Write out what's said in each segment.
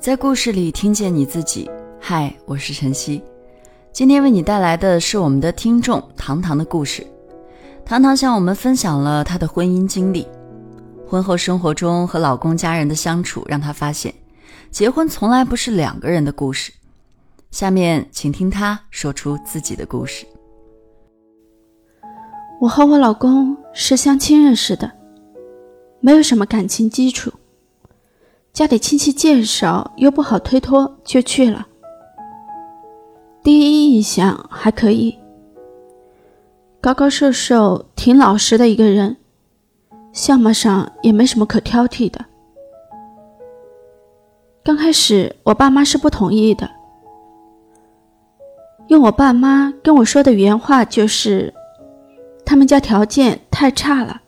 在故事里听见你自己。嗨，我是晨曦，今天为你带来的是我们的听众糖糖的故事。糖糖向我们分享了她的婚姻经历，婚后生活中和老公家人的相处，让她发现，结婚从来不是两个人的故事。下面请听她说出自己的故事。我和我老公是相亲认识的，没有什么感情基础。家里亲戚介绍，又不好推脱，就去了。第一印象还可以，高高瘦瘦、挺老实的一个人，相貌上也没什么可挑剔的。刚开始我爸妈是不同意的，用我爸妈跟我说的原话就是，他们家条件太差了。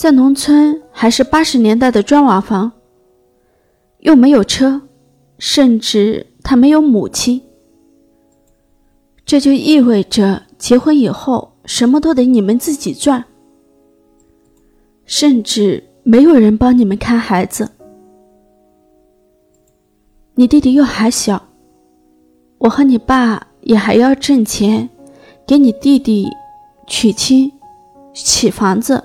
在农村，还是八十年代的砖瓦房，又没有车，甚至他没有母亲。这就意味着结婚以后什么都得你们自己赚，甚至没有人帮你们看孩子。你弟弟又还小，我和你爸也还要挣钱，给你弟弟娶亲、起房子。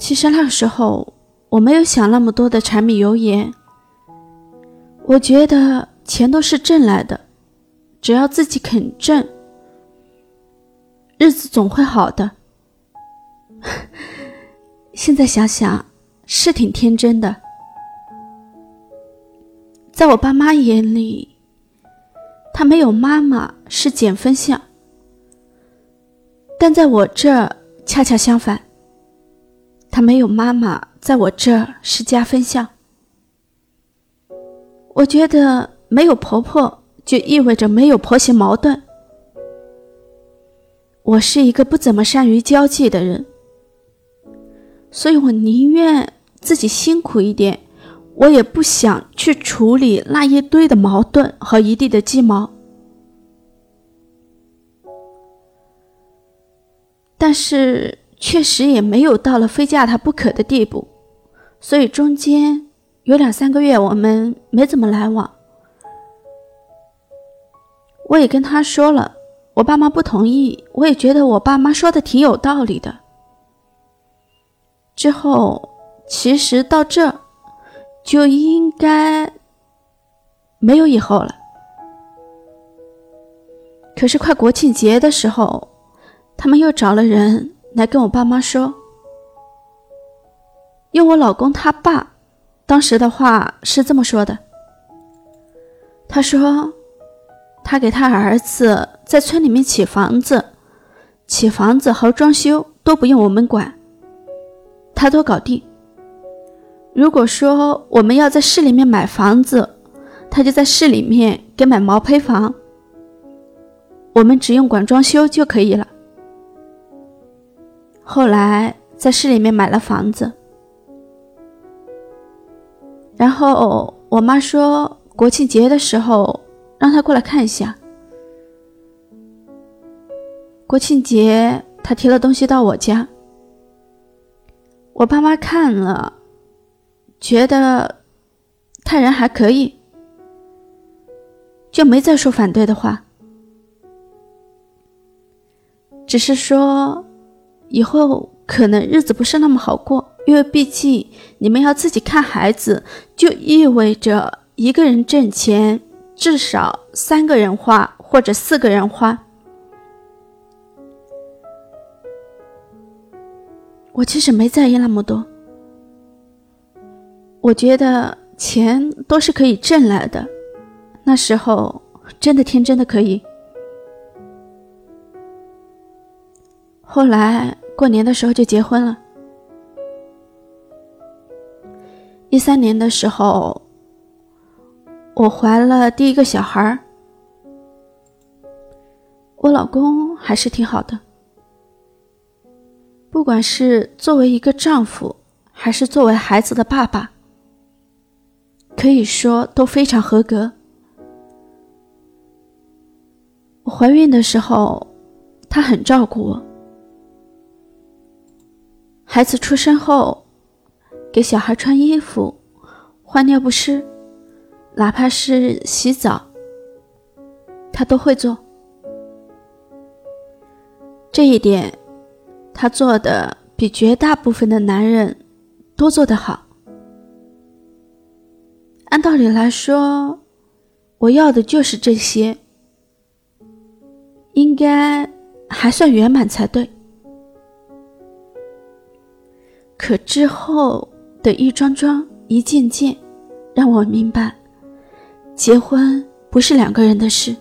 其实那时候我没有想那么多的柴米油盐，我觉得钱都是挣来的，只要自己肯挣，日子总会好的。现在想想是挺天真的，在我爸妈眼里，他没有妈妈是减分项，但在我这恰恰相反。他没有妈妈，在我这儿是加分项。我觉得没有婆婆就意味着没有婆媳矛盾。我是一个不怎么善于交际的人，所以我宁愿自己辛苦一点，我也不想去处理那一堆的矛盾和一地的鸡毛。但是。确实也没有到了非嫁他不可的地步，所以中间有两三个月我们没怎么来往。我也跟他说了，我爸妈不同意，我也觉得我爸妈说的挺有道理的。之后其实到这就应该没有以后了。可是快国庆节的时候，他们又找了人。来跟我爸妈说，用我老公他爸当时的话是这么说的：“他说，他给他儿子在村里面起房子，起房子和装修都不用我们管，他都搞定。如果说我们要在市里面买房子，他就在市里面给买毛坯房，我们只用管装修就可以了。”后来在市里面买了房子，然后我妈说国庆节的时候让他过来看一下。国庆节他提了东西到我家，我爸妈看了，觉得他人还可以，就没再说反对的话，只是说。以后可能日子不是那么好过，因为毕竟你们要自己看孩子，就意味着一个人挣钱，至少三个人花或者四个人花。我其实没在意那么多，我觉得钱都是可以挣来的，那时候真的天真的可以。后来过年的时候就结婚了。一三年的时候，我怀了第一个小孩。我老公还是挺好的，不管是作为一个丈夫，还是作为孩子的爸爸，可以说都非常合格。我怀孕的时候，他很照顾我。孩子出生后，给小孩穿衣服、换尿不湿，哪怕是洗澡，他都会做。这一点，他做的比绝大部分的男人都做得好。按道理来说，我要的就是这些，应该还算圆满才对。可之后的一桩桩、一件件，让我明白，结婚不是两个人的事。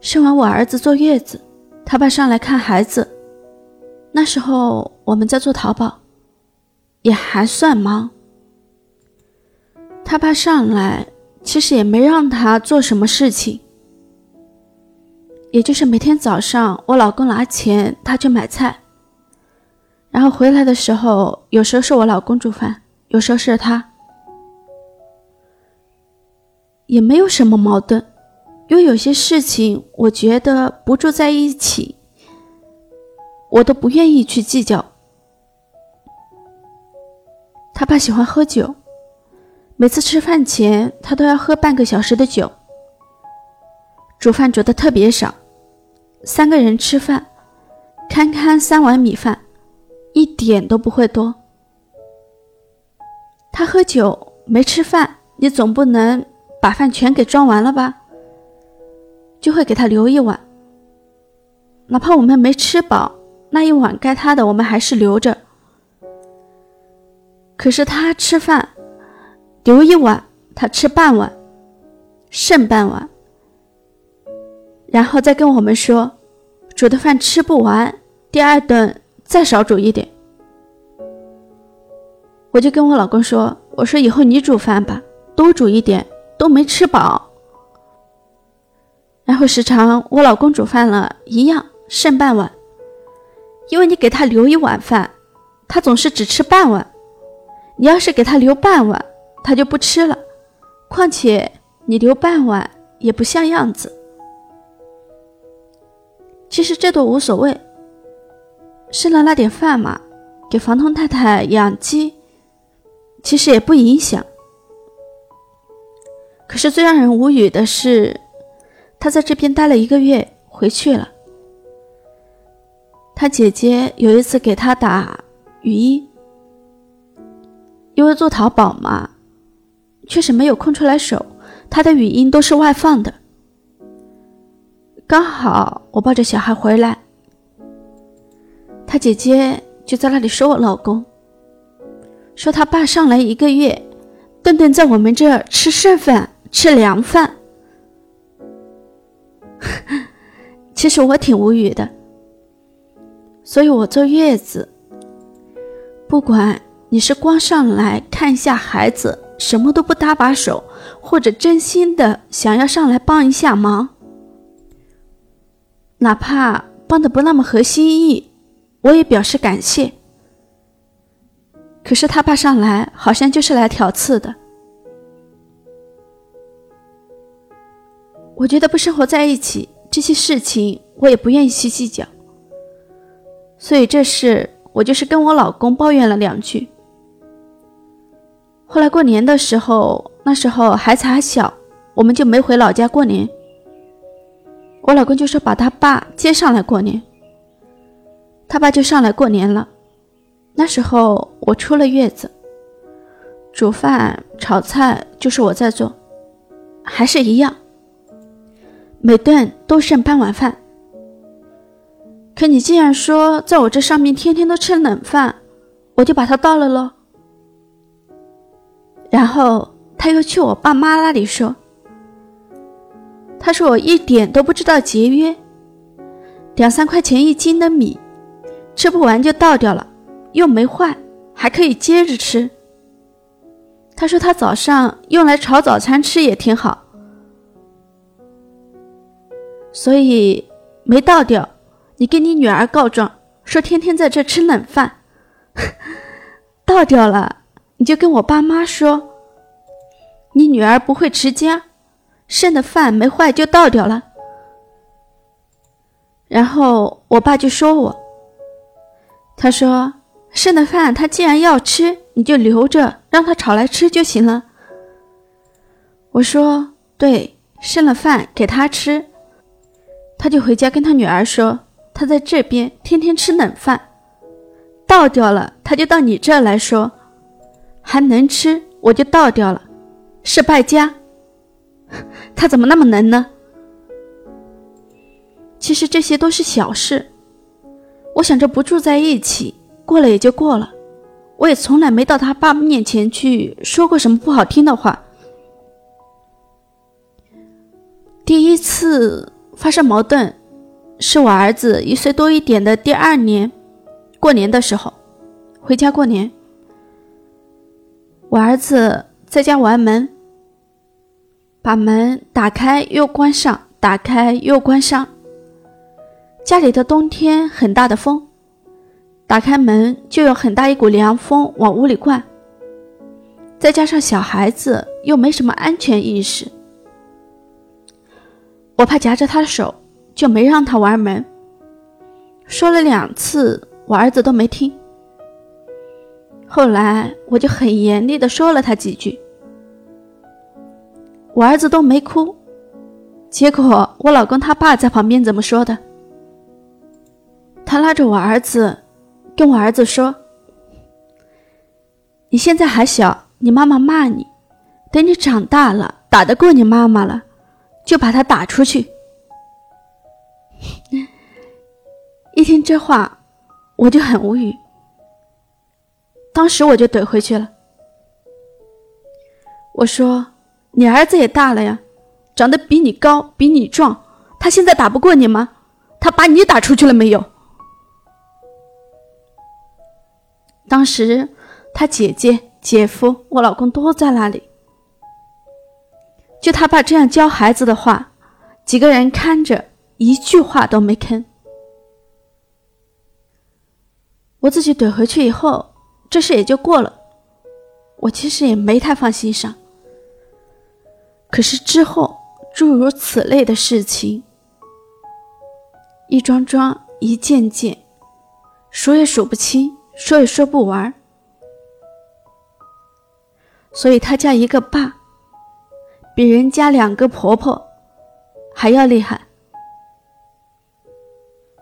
生完我儿子坐月子，他爸上来看孩子，那时候我们在做淘宝，也还算忙。他爸上来，其实也没让他做什么事情，也就是每天早上我老公拿钱，他去买菜。然后回来的时候，有时候是我老公煮饭，有时候是他，也没有什么矛盾，因为有些事情我觉得不住在一起，我都不愿意去计较。他爸喜欢喝酒，每次吃饭前他都要喝半个小时的酒，煮饭煮的特别少，三个人吃饭，堪堪三碗米饭。点都不会多。他喝酒没吃饭，你总不能把饭全给装完了吧？就会给他留一碗，哪怕我们没吃饱，那一碗该他的我们还是留着。可是他吃饭留一碗，他吃半碗，剩半碗，然后再跟我们说，煮的饭吃不完，第二顿。再少煮一点，我就跟我老公说：“我说以后你煮饭吧，多煮一点，都没吃饱。”然后时常我老公煮饭了一样剩半碗，因为你给他留一碗饭，他总是只吃半碗；你要是给他留半碗，他就不吃了。况且你留半碗也不像样子。其实这都无所谓。剩了那点饭嘛，给房东太太养鸡，其实也不影响。可是最让人无语的是，他在这边待了一个月，回去了。他姐姐有一次给他打语音，因为做淘宝嘛，确实没有空出来手，他的语音都是外放的。刚好我抱着小孩回来。他姐姐就在那里说我老公，说他爸上来一个月，顿顿在我们这吃剩饭、吃凉饭。其实我挺无语的，所以我坐月子，不管你是光上来看一下孩子，什么都不搭把手，或者真心的想要上来帮一下忙，哪怕帮的不那么合心意。我也表示感谢，可是他爸上来好像就是来挑刺的。我觉得不生活在一起，这些事情我也不愿意去计较，所以这事我就是跟我老公抱怨了两句。后来过年的时候，那时候孩子还小，我们就没回老家过年。我老公就说把他爸接上来过年。他爸就上来过年了，那时候我出了月子，煮饭炒菜就是我在做，还是一样，每顿都剩半碗饭。可你既然说在我这上面天天都吃冷饭，我就把它倒了喽。然后他又去我爸妈那里说，他说我一点都不知道节约，两三块钱一斤的米。吃不完就倒掉了，又没坏，还可以接着吃。他说他早上用来炒早餐吃也挺好，所以没倒掉。你跟你女儿告状，说天天在这吃冷饭，倒掉了你就跟我爸妈说，你女儿不会持家，剩的饭没坏就倒掉了。然后我爸就说我。他说：“剩的饭他既然要吃，你就留着，让他炒来吃就行了。”我说：“对，剩了饭给他吃，他就回家跟他女儿说，他在这边天天吃冷饭，倒掉了他就到你这儿来说，还能吃我就倒掉了，是败家。他怎么那么能呢？其实这些都是小事。”我想着不住在一起，过了也就过了。我也从来没到他爸面前去说过什么不好听的话。第一次发生矛盾，是我儿子一岁多一点的第二年过年的时候，回家过年。我儿子在家玩门，把门打开又关上，打开又关上。家里的冬天很大的风，打开门就有很大一股凉风往屋里灌。再加上小孩子又没什么安全意识，我怕夹着他的手，就没让他玩门。说了两次，我儿子都没听。后来我就很严厉的说了他几句，我儿子都没哭。结果我老公他爸在旁边怎么说的？他拉着我儿子，跟我儿子说：“你现在还小，你妈妈骂你，等你长大了，打得过你妈妈了，就把他打出去。”一听这话，我就很无语。当时我就怼回去了，我说：“你儿子也大了呀，长得比你高，比你壮，他现在打不过你吗？他把你打出去了没有？”当时，他姐姐、姐夫、我老公都在那里。就他爸这样教孩子的话，几个人看着，一句话都没吭。我自己怼回去以后，这事也就过了。我其实也没太放心上。可是之后，诸如此类的事情，一桩桩、一件件，数也数不清。说也说不完，所以他家一个爸，比人家两个婆婆还要厉害。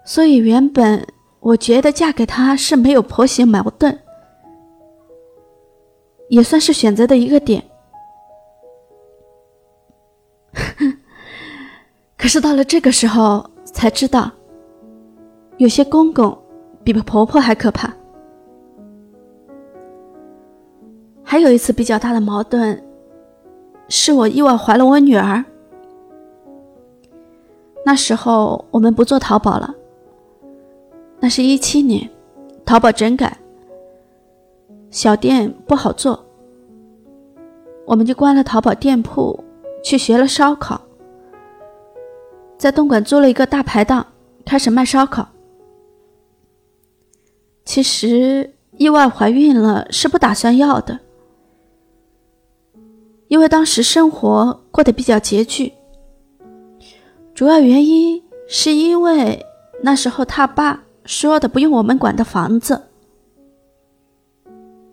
所以原本我觉得嫁给他是没有婆媳矛盾，也算是选择的一个点。可是到了这个时候才知道，有些公公比婆婆还可怕。还有一次比较大的矛盾，是我意外怀了我女儿。那时候我们不做淘宝了，那是一七年，淘宝整改，小店不好做，我们就关了淘宝店铺，去学了烧烤，在东莞租了一个大排档，开始卖烧烤。其实意外怀孕了是不打算要的。因为当时生活过得比较拮据，主要原因是因为那时候他爸说的不用我们管的房子，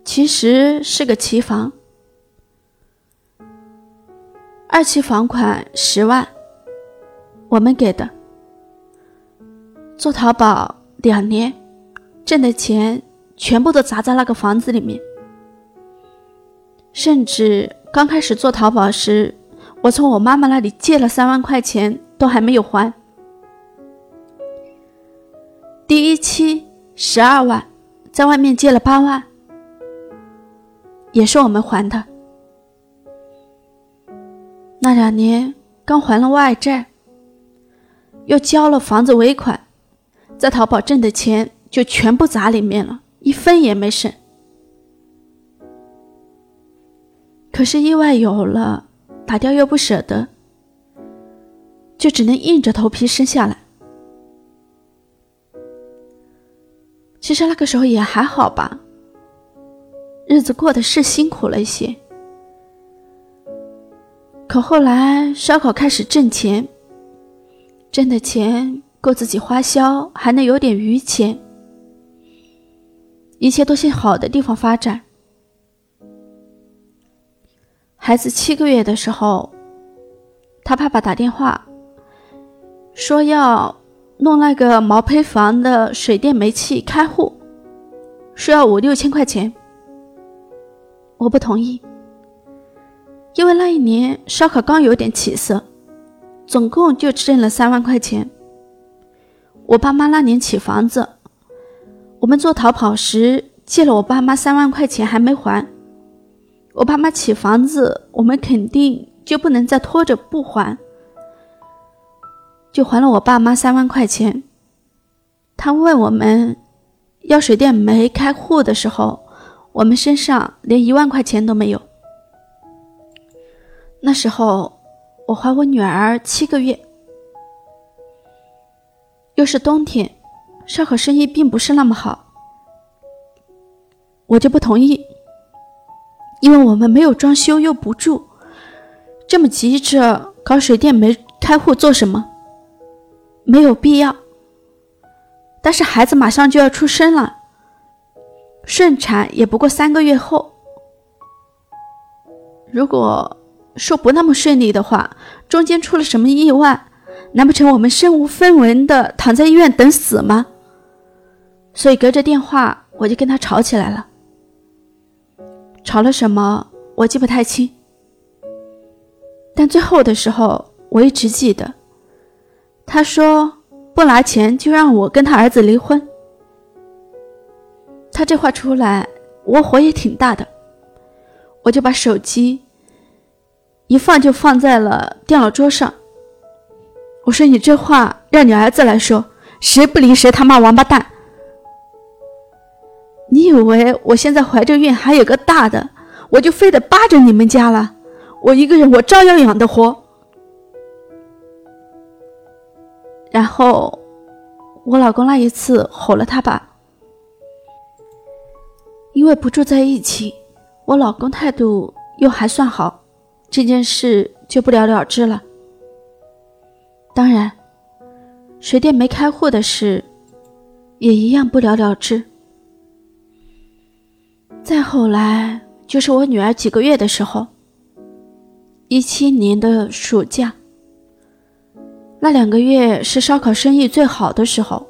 其实是个期房，二期房款十万，我们给的，做淘宝两年，挣的钱全部都砸在那个房子里面，甚至。刚开始做淘宝时，我从我妈妈那里借了三万块钱，都还没有还。第一期十二万，在外面借了八万，也是我们还的。那两年刚还了外债，又交了房子尾款，在淘宝挣的钱就全部砸里面了，一分也没剩。可是意外有了，打掉又不舍得，就只能硬着头皮生下来。其实那个时候也还好吧，日子过得是辛苦了一些。可后来烧烤开始挣钱，挣的钱够自己花销，还能有点余钱。一切都向好的地方发展。孩子七个月的时候，他爸爸打电话说要弄那个毛坯房的水电煤气开户，需要五六千块钱。我不同意，因为那一年烧烤刚有点起色，总共就挣了三万块钱。我爸妈那年起房子，我们做逃跑时借了我爸妈三万块钱还没还。我爸妈起房子，我们肯定就不能再拖着不还，就还了我爸妈三万块钱。他问我们要水电煤开户的时候，我们身上连一万块钱都没有。那时候我怀我女儿七个月，又是冬天，烧烤生意并不是那么好，我就不同意。因为我们没有装修又不住，这么急着搞水电煤开户做什么？没有必要。但是孩子马上就要出生了，顺产也不过三个月后。如果说不那么顺利的话，中间出了什么意外，难不成我们身无分文的躺在医院等死吗？所以隔着电话我就跟他吵起来了。吵了什么，我记不太清。但最后的时候，我一直记得，他说不拿钱就让我跟他儿子离婚。他这话出来，我火也挺大的，我就把手机一放就放在了电脑桌上。我说：“你这话让你儿子来说，谁不离谁他妈王八蛋。”你以为我现在怀着孕还有个大的，我就非得扒着你们家了？我一个人我照样养得活。然后我老公那一次吼了他爸，因为不住在一起，我老公态度又还算好，这件事就不了了之了。当然，水电没开户的事也一样不了了之。再后来就是我女儿几个月的时候，一七年的暑假，那两个月是烧烤生意最好的时候。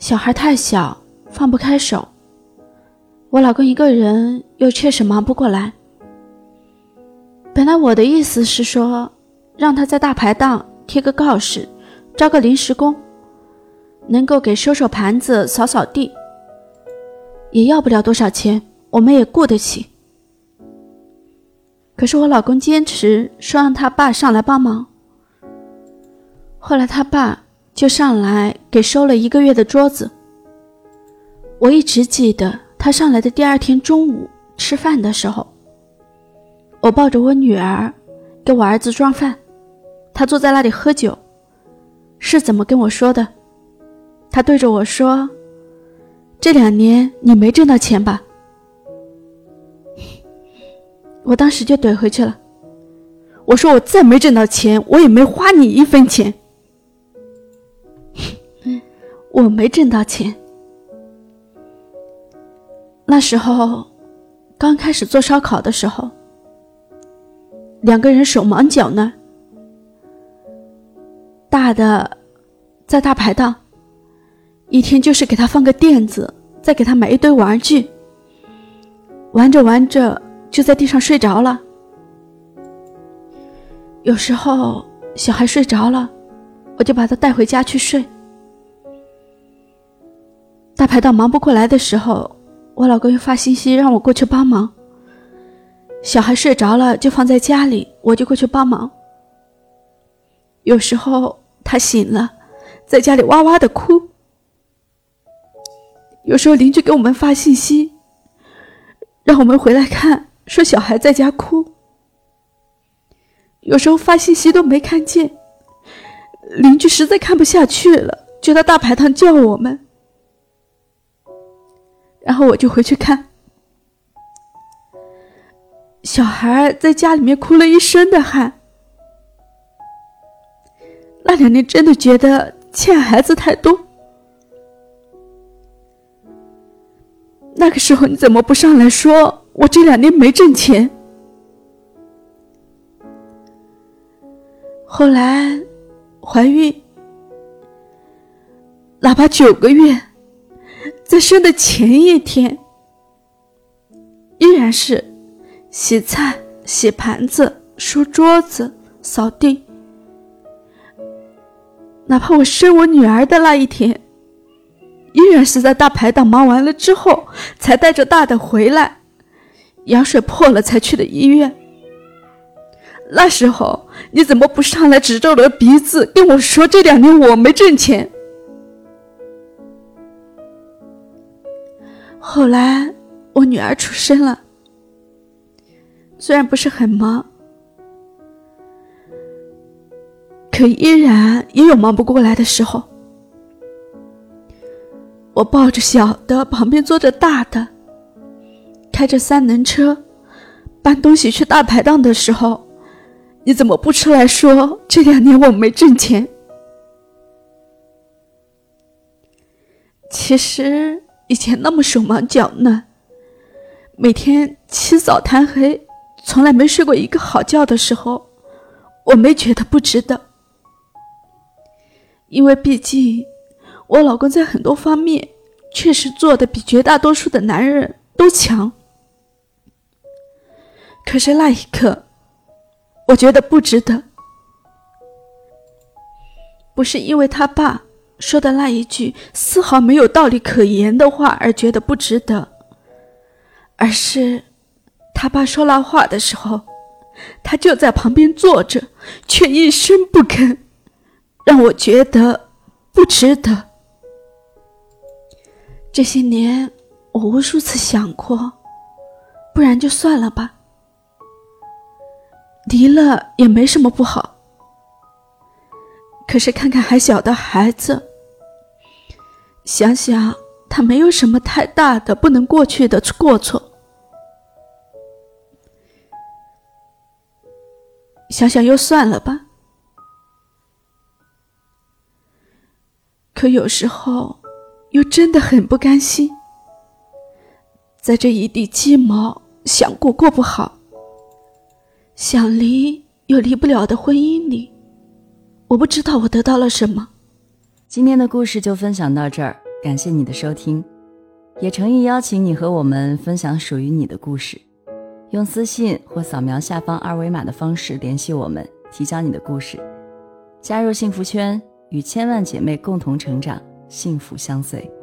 小孩太小，放不开手，我老公一个人又确实忙不过来。本来我的意思是说，让他在大排档贴个告示，招个临时工，能够给收收盘子、扫扫地。也要不了多少钱，我们也雇得起。可是我老公坚持说让他爸上来帮忙。后来他爸就上来给收了一个月的桌子。我一直记得他上来的第二天中午吃饭的时候，我抱着我女儿给我儿子装饭，他坐在那里喝酒，是怎么跟我说的？他对着我说。这两年你没挣到钱吧？我当时就怼回去了，我说我再没挣到钱，我也没花你一分钱。我没挣到钱，那时候刚开始做烧烤的时候，两个人手忙脚乱，大的在大排档。一天就是给他放个垫子，再给他买一堆玩具。玩着玩着就在地上睡着了。有时候小孩睡着了，我就把他带回家去睡。大排档忙不过来的时候，我老公又发信息让我过去帮忙。小孩睡着了就放在家里，我就过去帮忙。有时候他醒了，在家里哇哇的哭。有时候邻居给我们发信息，让我们回来看，说小孩在家哭。有时候发信息都没看见，邻居实在看不下去了，就在大排档叫我们，然后我就回去看，小孩在家里面哭了一身的汗。那两年真的觉得欠孩子太多。那个时候你怎么不上来说我这两年没挣钱？后来怀孕，哪怕九个月，在生的前一天，依然是洗菜、洗盘子、梳桌子、扫地。哪怕我生我女儿的那一天。依然是在大排档忙完了之后，才带着大的回来，羊水破了才去的医院。那时候你怎么不上来指着我的鼻子跟我说这两年我没挣钱？后来我女儿出生了，虽然不是很忙，可依然也有忙不过来的时候。我抱着小的，旁边坐着大的，开着三轮车，搬东西去大排档的时候，你怎么不出来说这两年我没挣钱？其实以前那么手忙脚乱，每天起早贪黑，从来没睡过一个好觉的时候，我没觉得不值得，因为毕竟。我老公在很多方面确实做的比绝大多数的男人都强，可是那一刻，我觉得不值得。不是因为他爸说的那一句丝毫没有道理可言的话而觉得不值得，而是他爸说那话的时候，他就在旁边坐着，却一声不吭，让我觉得不值得。这些年，我无数次想过，不然就算了吧。离了也没什么不好。可是看看还小的孩子，想想他没有什么太大的不能过去的过错，想想又算了吧。可有时候。又真的很不甘心，在这一地鸡毛想过过不好，想离又离不了的婚姻里，我不知道我得到了什么。今天的故事就分享到这儿，感谢你的收听，也诚意邀请你和我们分享属于你的故事，用私信或扫描下方二维码的方式联系我们，提交你的故事，加入幸福圈，与千万姐妹共同成长。幸福相随。